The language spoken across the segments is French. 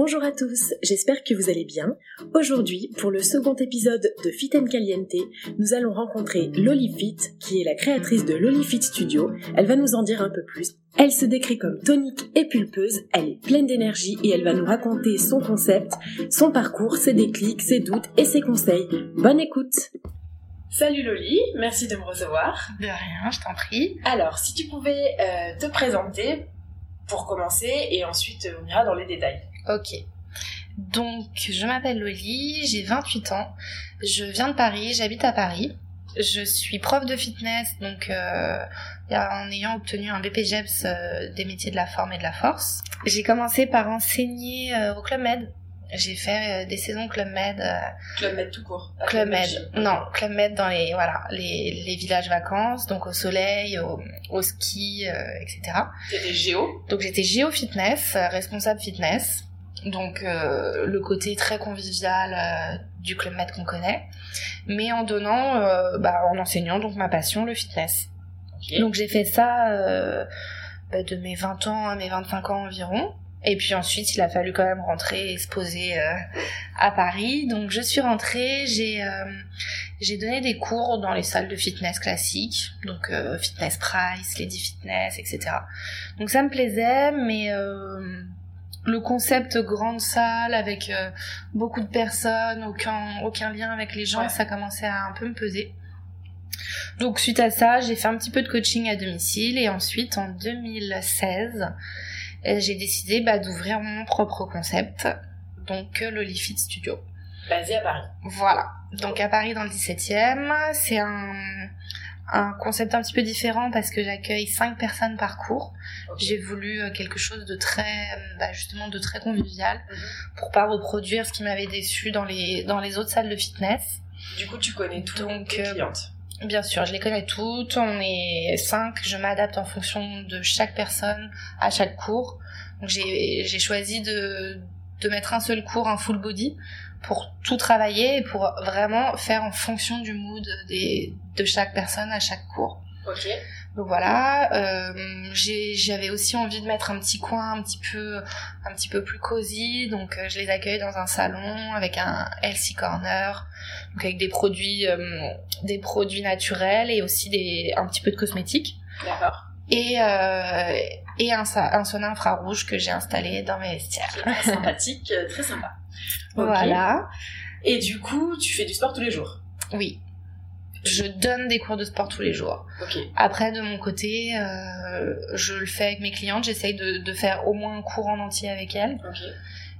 Bonjour à tous, j'espère que vous allez bien. Aujourd'hui, pour le second épisode de Fit and Caliente, nous allons rencontrer Loli Fit, qui est la créatrice de Loli Fit Studio. Elle va nous en dire un peu plus. Elle se décrit comme tonique et pulpeuse, elle est pleine d'énergie et elle va nous raconter son concept, son parcours, ses déclics, ses doutes et ses conseils. Bonne écoute Salut Loli, merci de me recevoir. De rien, je t'en prie. Alors, si tu pouvais euh, te présenter pour commencer et ensuite on ira dans les détails. Ok. Donc, je m'appelle Loli, j'ai 28 ans, je viens de Paris, j'habite à Paris. Je suis prof de fitness, donc euh, en ayant obtenu un BPGEPS euh, des métiers de la forme et de la force. J'ai commencé par enseigner euh, au Club Med. J'ai fait euh, des saisons Club Med. Club Med tout court. Club Med, non, Club Med dans les voilà les, les villages vacances, donc au soleil, au, au ski, etc. T'étais géo Donc j'étais géo fitness, responsable fitness, donc euh, le côté très convivial euh, du Club Med qu'on connaît, mais en donnant, euh, bah, en enseignant donc ma passion, le fitness. Donc j'ai fait ça bah, de mes 20 ans à mes 25 ans environ. Et puis ensuite, il a fallu quand même rentrer et se poser à Paris. Donc je suis rentrée, j'ai j'ai donné des cours dans les salles de fitness classiques, donc Fitness Price, Lady Fitness, etc. Donc ça me plaisait, mais le concept grande salle avec euh, beaucoup de personnes, aucun aucun lien avec les gens, Ouais. ça commençait à un peu me peser. Donc suite à ça, j'ai fait un petit peu de coaching à domicile et ensuite en 2016, euh, j'ai décidé bah, d'ouvrir mon propre concept, donc euh, l'Olifit Studio. Basé à Paris. Voilà. Donc à Paris dans le 17e, c'est un, un concept un petit peu différent parce que j'accueille 5 personnes par cours. J'ai voulu euh, quelque chose de très, euh, bah, justement, de très convivial Mhm. pour pas reproduire ce qui m'avait déçu dans les, dans les autres salles de fitness. Du coup, tu connais toutes Donc, tes euh, clientes. Bien sûr, je les connais toutes. On est cinq. Je m'adapte en fonction de chaque personne à chaque cours. Donc j'ai j'ai choisi de de mettre un seul cours, un full body, pour tout travailler et pour vraiment faire en fonction du mood des de chaque personne à chaque cours. Ok. Donc voilà, euh, j'avais aussi envie de mettre un petit coin un petit peu, un petit peu plus cosy. Donc euh, je les accueille dans un salon avec un healthy corner, donc avec des produits, euh, des produits naturels et aussi des, un petit peu de cosmétiques. D'accord. Et euh, et un, un sauna infrarouge que j'ai installé dans mes vestiaires. Sympathique, très sympa. Voilà. Et du coup, tu fais du sport tous les jours? Oui. Je donne des cours de sport tous les jours. Après, de mon côté, euh, je le fais avec mes clientes. J'essaye de, de faire au moins un cours en entier avec elles.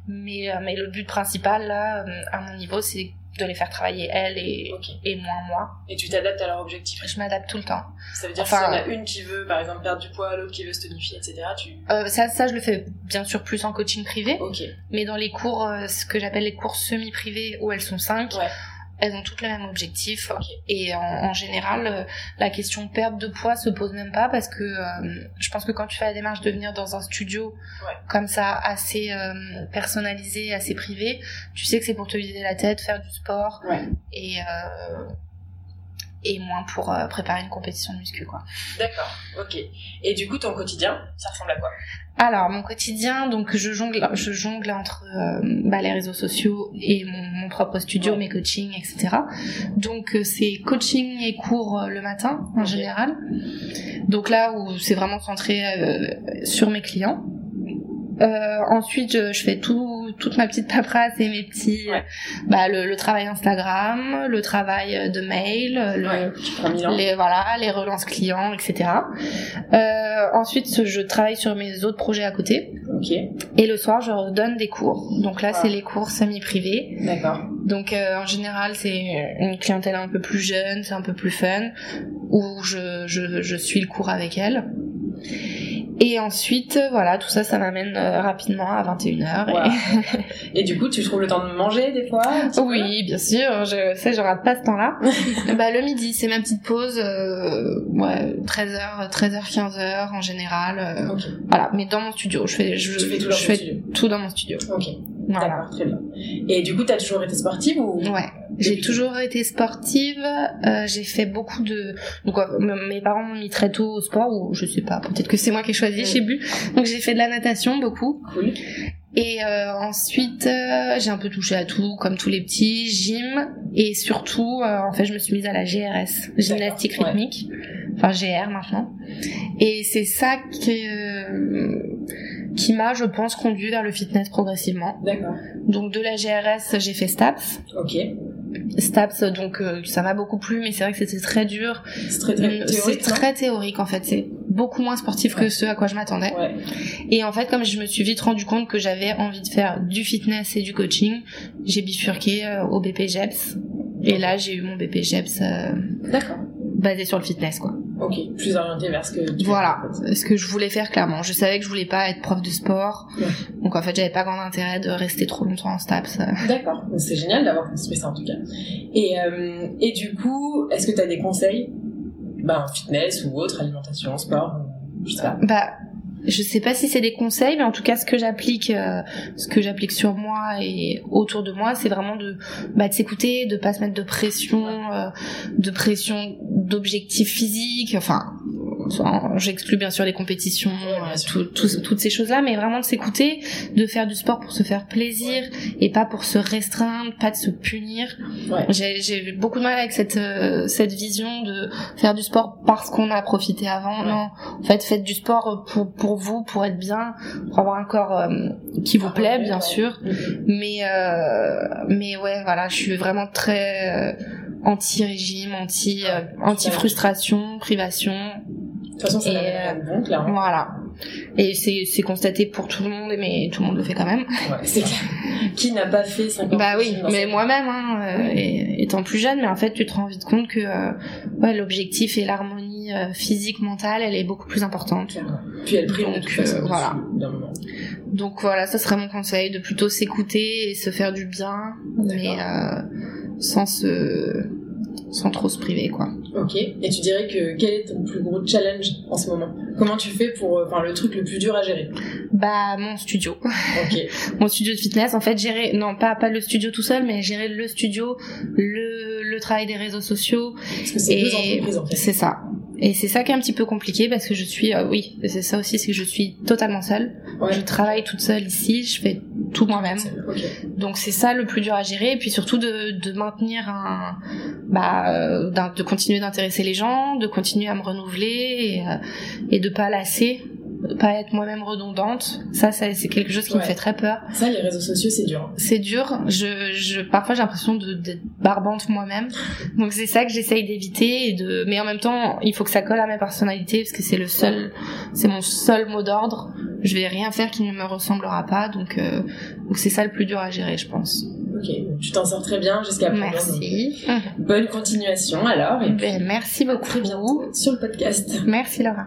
Mais, euh, mais le but principal, là, euh, à mon niveau, c'est de les faire travailler elles et, et moins moi. Et tu t'adaptes à leur objectif. Je m'adapte tout le temps. Ça veut dire Enfin, s'il y en a une qui veut, par exemple, perdre du poids, l'autre qui veut se tonifier, etc., tu... Euh, ça, ça, je le fais bien sûr plus en coaching privé. Mais dans les cours, ce que j'appelle les cours semi-privés, où elles sont cinq, Ouais. Elles ont toutes le même objectif. Et en, en général euh, la question perte de poids se pose même pas parce que euh, je pense que quand tu fais la démarche de venir dans un studio comme ça assez euh, personnalisé assez privé tu sais que c'est pour te vider la tête faire du sport. Et et moins pour préparer une compétition de muscu quoi. D'accord, ok. Et du coup ton quotidien, ça ressemble à quoi? Alors mon quotidien, donc je jongle, je jongle entre euh, bah, les réseaux sociaux et mon, mon propre studio, mes coachings, etc. Donc euh, c'est coaching et cours euh, le matin en général. Donc là où c'est vraiment centré sur mes clients. ensuite, je, fais tout, toute ma petite paperasse et mes petits, bah, le, le, travail Instagram, le travail de mail, le, les voilà, les relances clients, etc. Euh, ensuite, je travaille sur mes autres projets à côté. Et le soir, je donne des cours. Donc là, c'est les cours semi-privés. D'accord. Donc euh, en général, c'est une clientèle un peu plus jeune, c'est un peu plus fun, où je, je, je suis le cours avec elle. Et ensuite, voilà, tout ça, ça m'amène euh, rapidement à 21h. Et... du coup, tu trouves le temps de manger des fois Oui, bien sûr, je sais, je rate pas ce temps-là. bah, le midi, c'est ma petite pause, euh, ouais, 13h, 13h, 15h en général. Euh, voilà, mais dans mon studio, je fais, je, fais, tout, je fais tout dans mon studio. Ok. Bien. Et du coup, t'as toujours été sportive ou Ouais, j'ai toujours été sportive. Euh, j'ai fait beaucoup de. Donc, mes parents m'ont mis très tôt au sport, ou je sais pas, peut-être que c'est moi qui ai choisi, je sais plus. Donc, j'ai fait de la natation beaucoup. Cool. Et euh, ensuite, euh, j'ai un peu touché à tout, comme tous les petits, gym, et surtout, euh, en fait, je me suis mise à la GRS, gymnastique rythmique, enfin GR maintenant. Et c'est ça qui euh, qui m'a, je pense, conduit vers le fitness progressivement. D'accord. Donc de la GRS, j'ai fait STAPS. Ok. STAPS, donc euh, ça m'a beaucoup plu, mais c'est vrai que c'était très dur. C'est très, très, théorique. C'est très théorique en fait. C'est beaucoup moins sportif que ce à quoi je m'attendais. Ouais. Et en fait, comme je me suis vite rendu compte que j'avais envie de faire du fitness et du coaching, j'ai bifurqué euh, au BPGEPS. Et là, j'ai eu mon BPGEPS. Euh, basé sur le fitness quoi. Ok, plus orienté vers ce que tu Voilà, ce que je voulais faire clairement. Je savais que je voulais pas être prof de sport, donc en fait j'avais pas grand intérêt de rester trop longtemps en STAPS. D'accord, c'est génial d'avoir construit ça en tout cas. Et, euh, et du coup, est-ce que tu as des conseils? Ben, fitness ou autre, alimentation, sport, je sais pas. Bah, je sais pas si c'est des conseils, mais en tout cas, ce que j'applique, euh, ce que j'applique sur moi et autour de moi, c'est vraiment de, bah, de s'écouter, de pas se mettre de pression, euh, de pression d'objectifs physiques, enfin, j'exclus bien sûr les compétitions, euh, toutes ces choses-là, mais vraiment de s'écouter, de faire du sport pour se faire plaisir et pas pour se restreindre, pas de se punir. J'ai beaucoup de mal avec cette cette vision de faire du sport parce qu'on a profité avant. Non, en fait, faites du sport pour pour vous, pour être bien, pour avoir un corps euh, qui vous plaît, bien sûr. Mais euh, mais ouais, voilà, je suis vraiment très euh, anti-régime, anti anti frustration, privation. De toute façon, ça bon, clairement. Voilà. Et c'est, c'est constaté pour tout le monde, mais tout le monde le fait quand même. Ouais, c'est. Qui n'a pas fait 50 Bah oui, mais moi-même, hein, étant plus jeune, mais en fait, tu te rends vite compte que ouais, l'objectif et l'harmonie physique, mentale, elle est beaucoup plus importante. Puis elle prime Donc, euh, voilà. Donc voilà, ça serait mon conseil, de plutôt s'écouter et se faire du bien, mais euh, sans se sans trop se priver quoi. Ok. Et tu dirais que quel est ton plus gros challenge en ce moment? Comment tu fais pour, euh, enfin, le truc le plus dur à gérer? Bah mon studio. Ok. mon studio de fitness, en fait, gérer, non pas pas le studio tout seul, mais gérer le studio, le le travail des réseaux sociaux. Parce que c'est deux entreprises en fait. C'est ça. Et c'est ça qui est un petit peu compliqué parce que je suis, euh, oui, c'est ça aussi, c'est que je suis totalement seule. Je travaille toute seule ici, je fais tout moi-même. Donc c'est ça le plus dur à gérer, et puis surtout de, de maintenir un, bah, euh, de continuer d'intéresser les gens, de continuer à me renouveler et, euh, et de pas lasser pas être moi-même redondante. Ça, ça c'est quelque chose qui me fait très peur. Ça, les réseaux sociaux, c'est dur. C'est dur. Je, je, parfois, j'ai l'impression d'être barbante moi-même. Donc, c'est ça que j'essaye d'éviter et de, mais en même temps, il faut que ça colle à ma personnalité parce que c'est le seul, c'est mon seul mot d'ordre. Je vais rien faire qui ne me ressemblera pas. Donc, euh, donc c'est ça le plus dur à gérer, je pense. Ok, tu t'en sors très bien jusqu'à présent. Merci. Euh, bonne continuation alors. Et ben, merci beaucoup. Très bientôt sur le podcast. Merci Laura.